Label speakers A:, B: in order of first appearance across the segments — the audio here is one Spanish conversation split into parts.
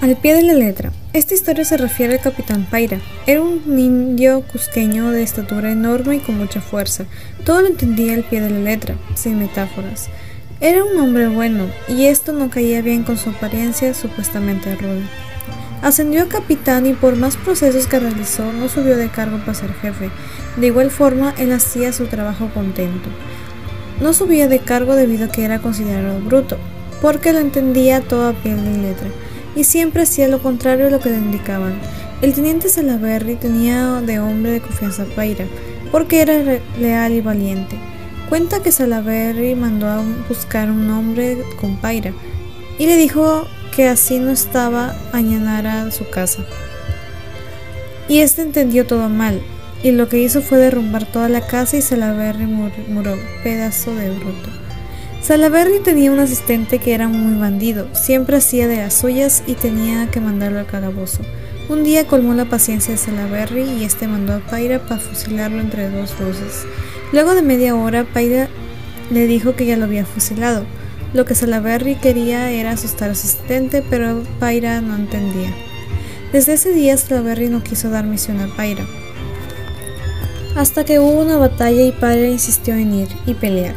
A: Al pie de la letra. Esta historia se refiere al capitán Paira. Era un indio cusqueño de estatura enorme y con mucha fuerza. Todo lo entendía al pie de la letra, sin metáforas. Era un hombre bueno, y esto no caía bien con su apariencia supuestamente ruda. Ascendió a capitán y por más procesos que realizó no subió de cargo para ser jefe. De igual forma, él hacía su trabajo contento. No subía de cargo debido a que era considerado bruto, porque lo entendía todo a pie de letra y siempre hacía lo contrario de lo que le indicaban. El teniente Salaberry tenía de hombre de confianza a Paira, porque era leal y valiente. Cuenta que Salaberry mandó a buscar un hombre con Paira y le dijo que así no estaba a su casa. Y este entendió todo mal, y lo que hizo fue derrumbar toda la casa y Salaberry muró, pedazo de bruto. Salaberry tenía un asistente que era muy bandido, siempre hacía de las suyas y tenía que mandarlo al calabozo. Un día colmó la paciencia de Salaberry y este mandó a Paira para fusilarlo entre dos luces. Luego de media hora, Paira le dijo que ya lo había fusilado. Lo que Salaberry quería era asustar a su asistente, pero Paira no entendía. Desde ese día Salaberry no quiso dar misión a Paira. Hasta que hubo una batalla y Paira insistió en ir y pelear.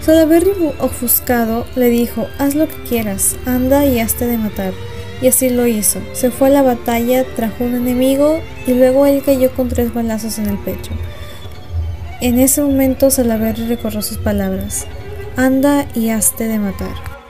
A: Salaberry ofuscado le dijo, haz lo que quieras, anda y hazte de matar. Y así lo hizo. Se fue a la batalla, trajo un enemigo y luego él cayó con tres balazos en el pecho. En ese momento Salaberry recordó sus palabras, anda y hazte de matar.